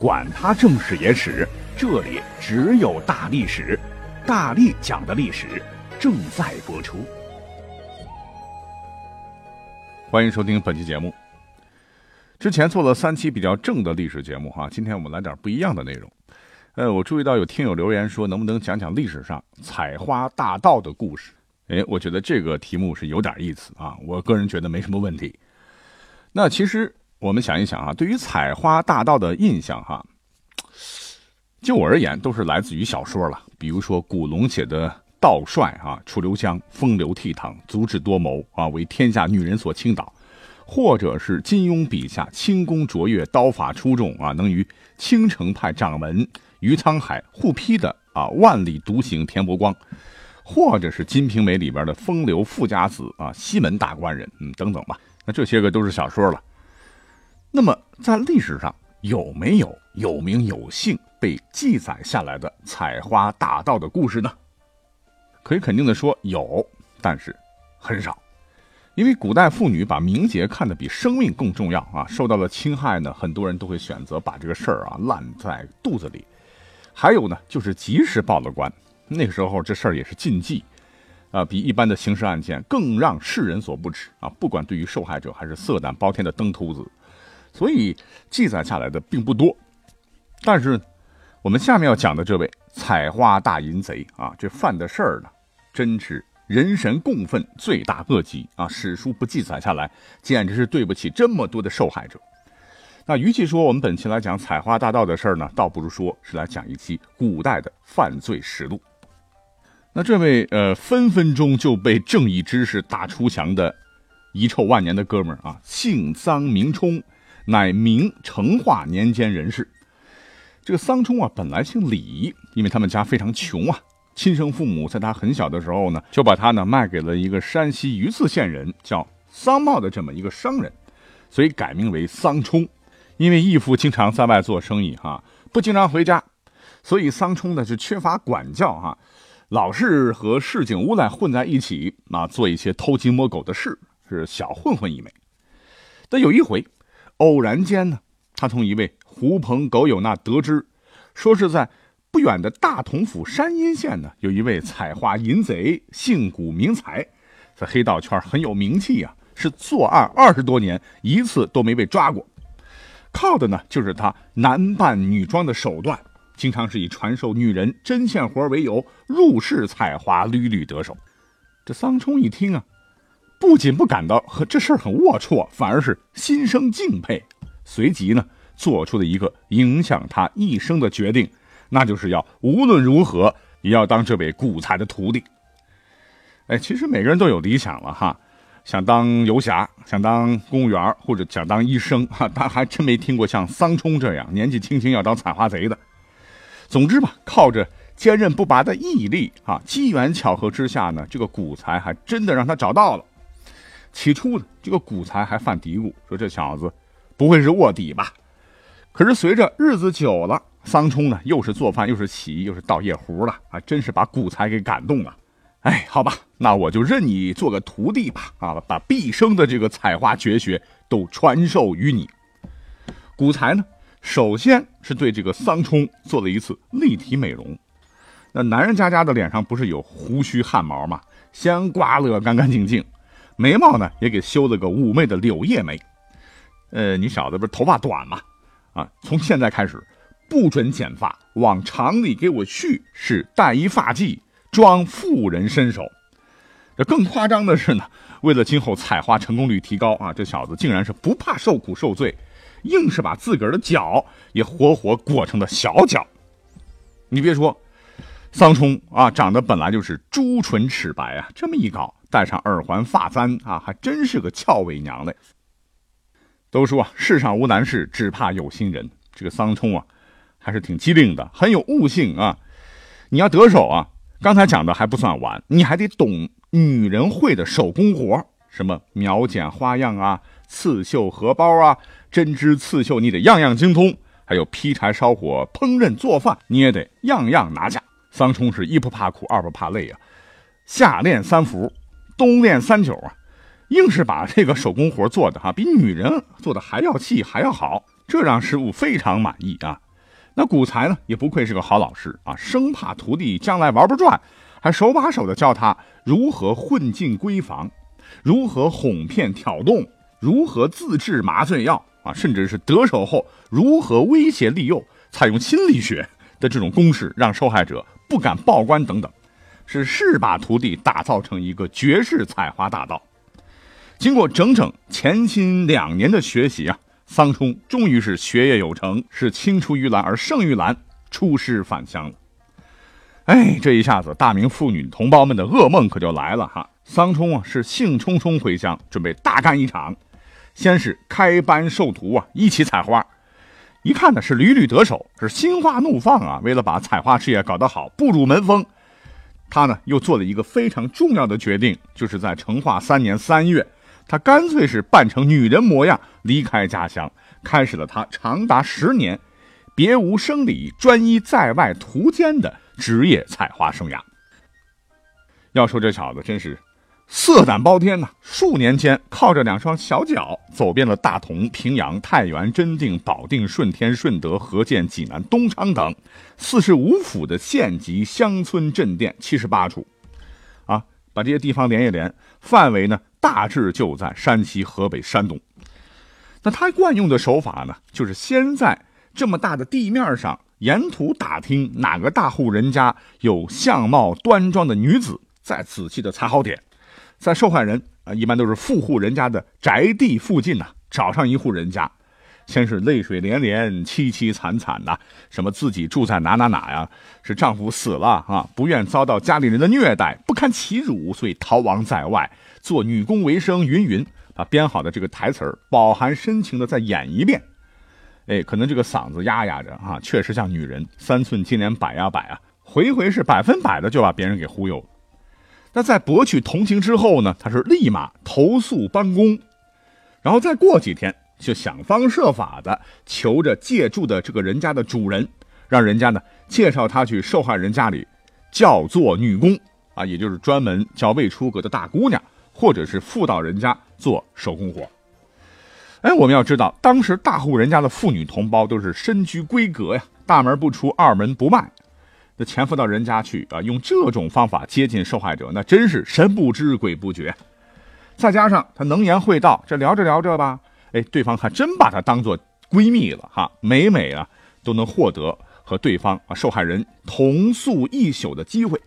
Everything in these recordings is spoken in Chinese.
管他正史野史。这里只有大历史，大力讲的历史正在播出。欢迎收听本期节目。之前做了三期比较正的历史节目哈，今天我们来点不一样的内容。呃，我注意到有听友留言说，能不能讲讲历史上采花大盗的故事？哎，我觉得这个题目是有点意思啊。我个人觉得没什么问题。那其实我们想一想啊，对于采花大盗的印象哈。就我而言，都是来自于小说了。比如说古龙写的道帅啊，楚留香风流倜傥，足智多谋啊，为天下女人所倾倒；或者是金庸笔下轻功卓越，刀法出众啊，能与青城派掌门于沧海互劈的啊，万里独行田伯光；或者是《金瓶梅》里边的风流富家子啊，西门大官人，嗯，等等吧。那这些个都是小说了。那么在历史上有没有有名有姓？被记载下来的采花大盗的故事呢？可以肯定的说有，但是很少，因为古代妇女把名节看得比生命更重要啊！受到了侵害呢，很多人都会选择把这个事儿啊烂在肚子里。还有呢，就是及时报了官，那个时候这事儿也是禁忌啊，比一般的刑事案件更让世人所不齿啊！不管对于受害者还是色胆包天的登徒子，所以记载下来的并不多，但是。我们下面要讲的这位采花大淫贼啊，这犯的事儿呢，真是人神共愤，罪大恶极啊！史书不记载下来，简直是对不起这么多的受害者。那与其说我们本期来讲采花大盗的事儿呢，倒不如说是来讲一期古代的犯罪实录。那这位呃，分分钟就被正义之士打出墙的遗臭万年的哥们儿啊，姓臧名冲，乃明成化年间人士。这个桑冲啊，本来姓李，因为他们家非常穷啊，亲生父母在他很小的时候呢，就把他呢卖给了一个山西榆次县人叫桑茂的这么一个商人，所以改名为桑冲。因为义父经常在外做生意哈，不经常回家，所以桑冲呢就缺乏管教哈，老是和市井无赖混在一起啊，做一些偷鸡摸狗的事，是小混混一枚。但有一回，偶然间呢，他从一位。狐朋狗友那得知，说是在不远的大同府山阴县呢，有一位采花淫贼，姓古名才，在黑道圈很有名气啊，是作案二十多年，一次都没被抓过。靠的呢，就是他男扮女装的手段，经常是以传授女人针线活为由，入室采花，屡屡得手。这桑冲一听啊，不仅不感到和这事儿很龌龊，反而是心生敬佩，随即呢。做出的一个影响他一生的决定，那就是要无论如何也要当这位古才的徒弟。哎，其实每个人都有理想了哈，想当游侠，想当公务员，或者想当医生哈，但还真没听过像桑冲这样年纪轻轻要当采花贼的。总之吧，靠着坚韧不拔的毅力啊，机缘巧合之下呢，这个古才还真的让他找到了。起初呢，这个古才还犯嘀咕，说这小子不会是卧底吧？可是随着日子久了，桑冲呢又是做饭又是洗衣又是倒夜壶了啊，真是把古才给感动了。哎，好吧，那我就认你做个徒弟吧啊，把毕生的这个采花绝学都传授于你。古才呢，首先是对这个桑冲做了一次立体美容。那男人家家的脸上不是有胡须汗毛吗？先刮了干干净净，眉毛呢也给修了个妩媚的柳叶眉。呃，你小子不是头发短吗？啊，从现在开始，不准剪发，往长里给我续，是戴一发髻，装妇人身手。这更夸张的是呢，为了今后采花成功率提高啊，这小子竟然是不怕受苦受罪，硬是把自个儿的脚也活活裹成了小脚。你别说，桑冲啊，长得本来就是朱唇齿白啊，这么一搞，戴上耳环发簪啊，还真是个俏伪娘嘞。都说啊，世上无难事，只怕有心人。这个桑冲啊，还是挺机灵的，很有悟性啊。你要得手啊，刚才讲的还不算完，你还得懂女人会的手工活，什么描剪花样啊、刺绣荷包啊、针织刺绣，你得样样精通。还有劈柴烧火、烹饪做饭，你也得样样拿下。桑冲是一不怕苦，二不怕累啊，下练三伏，冬练三九啊，硬是把这个手工活做的哈，比女人做的还要细还要好，这让师傅非常满意啊。那古才呢，也不愧是个好老师啊，生怕徒弟将来玩不转，还手把手的教他如何混进闺房，如何哄骗挑动，如何自制麻醉药啊，甚至是得手后如何威胁利诱，采用心理学的这种公式，让受害者不敢报官等等，是誓把徒弟打造成一个绝世采花大盗。经过整整潜心两年的学习啊。桑冲终于是学业有成，是青出于蓝而胜于蓝，出师返乡了。哎，这一下子，大明妇女同胞们的噩梦可就来了哈！桑冲啊，是兴冲冲回乡，准备大干一场。先是开班授徒啊，一起采花，一看呢是屡屡得手，是心花怒放啊。为了把采花事业搞得好，步入门风，他呢又做了一个非常重要的决定，就是在成化三年三月。他干脆是扮成女人模样离开家乡，开始了他长达十年别无生理、专一在外途间的职业采花生涯。要说这小子真是色胆包天呐！数年间靠着两双小脚走遍了大同、平阳、太原、真定、保定、顺天、顺德、河间、济南、东昌等四十五府的县级乡村镇店七十八处，啊，把这些地方连一连，范围呢？大致就在山西、河北、山东。那他惯用的手法呢，就是先在这么大的地面上沿途打听哪个大户人家有相貌端庄的女子，再仔细的踩好点，在受害人啊，一般都是富户人家的宅地附近呢，找上一户人家，先是泪水连连、凄凄惨惨呐，什么自己住在哪哪哪呀，是丈夫死了啊，不愿遭到家里人的虐待，不堪其辱，所以逃亡在外。做女工为生，云云，把编好的这个台词儿饱含深情的再演一遍。哎，可能这个嗓子压压着啊，确实像女人三寸金莲摆呀摆啊，回回是百分百的就把别人给忽悠了。那在博取同情之后呢，他是立马投诉帮工，然后再过几天就想方设法的求着借住的这个人家的主人，让人家呢介绍他去受害人家里叫做女工。啊，也就是专门叫未出阁的大姑娘。或者是妇道人家做手工活，哎，我们要知道，当时大户人家的妇女同胞都是身居闺阁呀，大门不出，二门不迈，就潜伏到人家去啊，用这种方法接近受害者，那真是神不知鬼不觉。再加上他能言会道，这聊着聊着吧，哎，对方还真把她当做闺蜜了哈，每每啊都能获得和对方啊受害人同宿一宿的机会。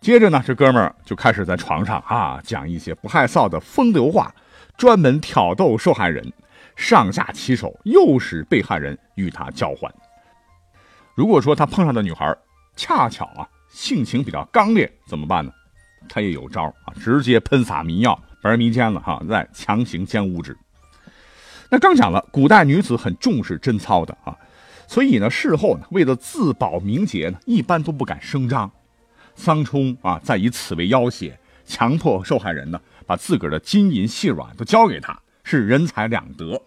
接着呢，这哥们儿就开始在床上啊讲一些不害臊的风流话，专门挑逗受害人，上下其手，诱使被害人与他交换。如果说他碰上的女孩恰巧啊性情比较刚烈，怎么办呢？他也有招啊，直接喷洒迷药，把人迷奸了哈，再强行奸污之。那刚讲了，古代女子很重视贞操的啊，所以呢，事后呢，为了自保名节呢，一般都不敢声张。桑冲啊，再以此为要挟，强迫受害人呢，把自个儿的金银细软都交给他，是人财两得。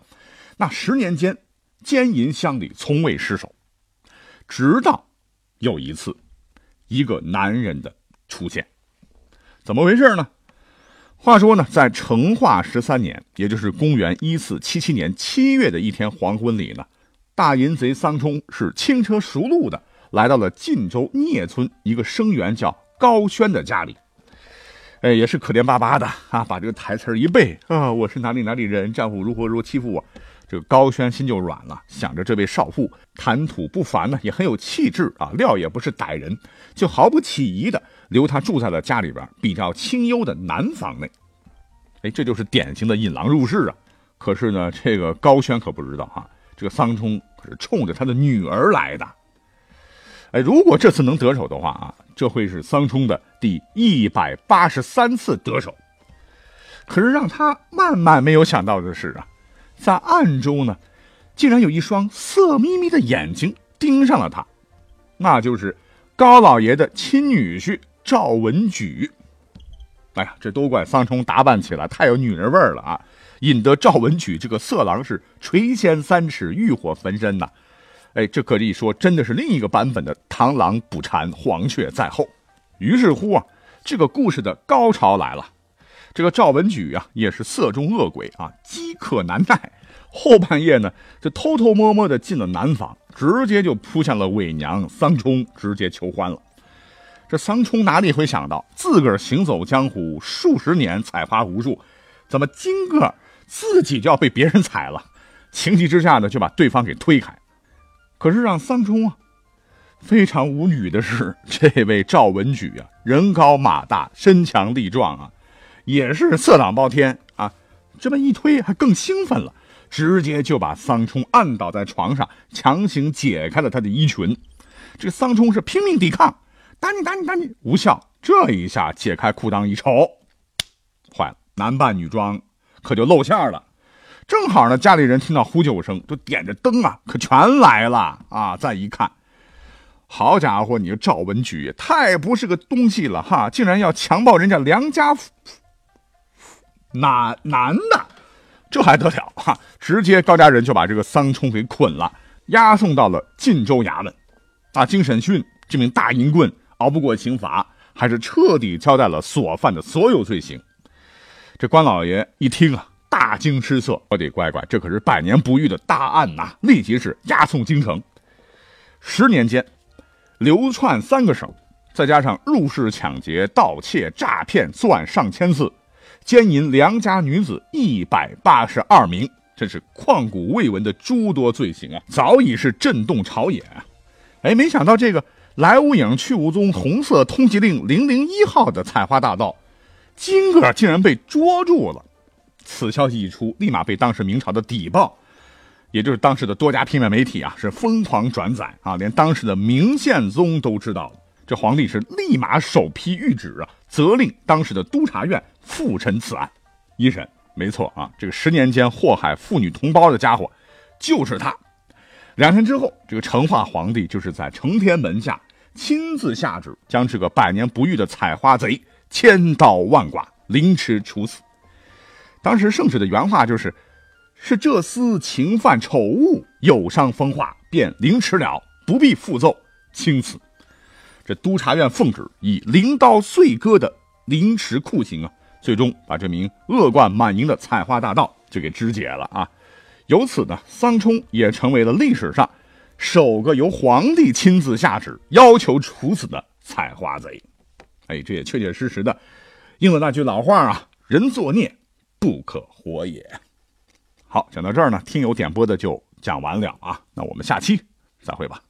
那十年间，奸淫乡里，从未失手。直到又一次，一个男人的出现，怎么回事呢？话说呢，在成化十三年，也就是公元一四七七年七月的一天黄昏里呢，大淫贼桑冲是轻车熟路的。来到了晋州聂村一个生员叫高轩的家里，哎，也是可怜巴巴的啊，把这个台词一背啊，我是哪里哪里人，丈夫如何如何欺负我，这个高轩心就软了，想着这位少妇谈吐不凡呢，也很有气质啊，料也不是歹人，就毫不起疑的留她住在了家里边比较清幽的南房内。哎，这就是典型的引狼入室啊。可是呢，这个高轩可不知道哈，这个桑冲可是冲着他的女儿来的。哎，如果这次能得手的话啊，这会是桑冲的第一百八十三次得手。可是让他万万没有想到的是啊，在暗中呢，竟然有一双色眯眯的眼睛盯上了他，那就是高老爷的亲女婿赵文举。哎呀，这都怪桑冲打扮起来太有女人味儿了啊！引得赵文举这个色狼是垂涎三尺，欲火焚身呐！哎，这可以说真的是另一个版本的螳螂捕蝉，黄雀在后。于是乎啊，这个故事的高潮来了。这个赵文举啊，也是色中恶鬼啊，饥渴难耐。后半夜呢，就偷偷摸摸的进了南房，直接就扑向了伪娘桑冲，直接求欢了。这桑冲哪里会想到，自个儿行走江湖数十年，采花无数，怎么今个自己就要被别人踩了？情急之下呢，就把对方给推开。可是让桑冲啊非常无语的是，这位赵文举啊，人高马大，身强力壮啊，也是色胆包天啊。这么一推，还更兴奋了，直接就把桑冲按倒在床上，强行解开了他的衣裙。这个桑冲是拼命抵抗。打你打你打你，无效。这一下解开裤裆一瞅，坏了，男扮女装，可就露馅了。正好呢，家里人听到呼救声，就点着灯啊，可全来了啊！再一看，好家伙，你这赵文举太不是个东西了哈，竟然要强暴人家良家妇男男的，这还得了哈？直接高家人就把这个桑冲给捆了，押送到了晋州衙门。啊，经审讯，这名大淫棍。熬不过刑罚，还是彻底交代了所犯的所有罪行。这关老爷一听啊，大惊失色。我的乖乖，这可是百年不遇的大案呐！立即是押送京城。十年间，流窜三个省，再加上入室抢劫、盗窃、诈骗，作案上千次，奸淫良家女子一百八十二名，这是旷古未闻的诸多罪行啊！早已是震动朝野啊！哎，没想到这个。来无影去无踪，红色通缉令零零一号的采花大盗，今个竟然被捉住了。此消息一出，立马被当时明朝的邸报，也就是当时的多家平面媒体啊，是疯狂转载啊，连当时的明宪宗都知道了。这皇帝是立马首批谕旨啊，责令当时的督察院复审此案。一审，没错啊，这个十年间祸害妇女同胞的家伙，就是他。两天之后，这个成化皇帝就是在承天门下。亲自下旨，将这个百年不遇的采花贼千刀万剐，凌迟处死。当时圣旨的原话就是：“是这厮情犯丑物，有伤风化，便凌迟了，不必复奏，轻此。”这督察院奉旨，以灵刀碎割的凌迟酷刑啊，最终把这名恶贯满盈的采花大盗就给肢解了啊。由此呢，桑冲也成为了历史上。首个由皇帝亲自下旨要求处死的采花贼，哎，这也确确实实的应了那句老话啊：“人作孽不可活也。”好，讲到这儿呢，听友点播的就讲完了啊，那我们下期再会吧。